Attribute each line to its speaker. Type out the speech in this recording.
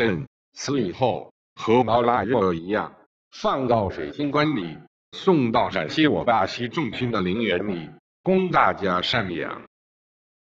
Speaker 1: 朕死以后和毛腊肉一样放到水晶棺里送到陕西我大西重庆的陵园里供大家赡养。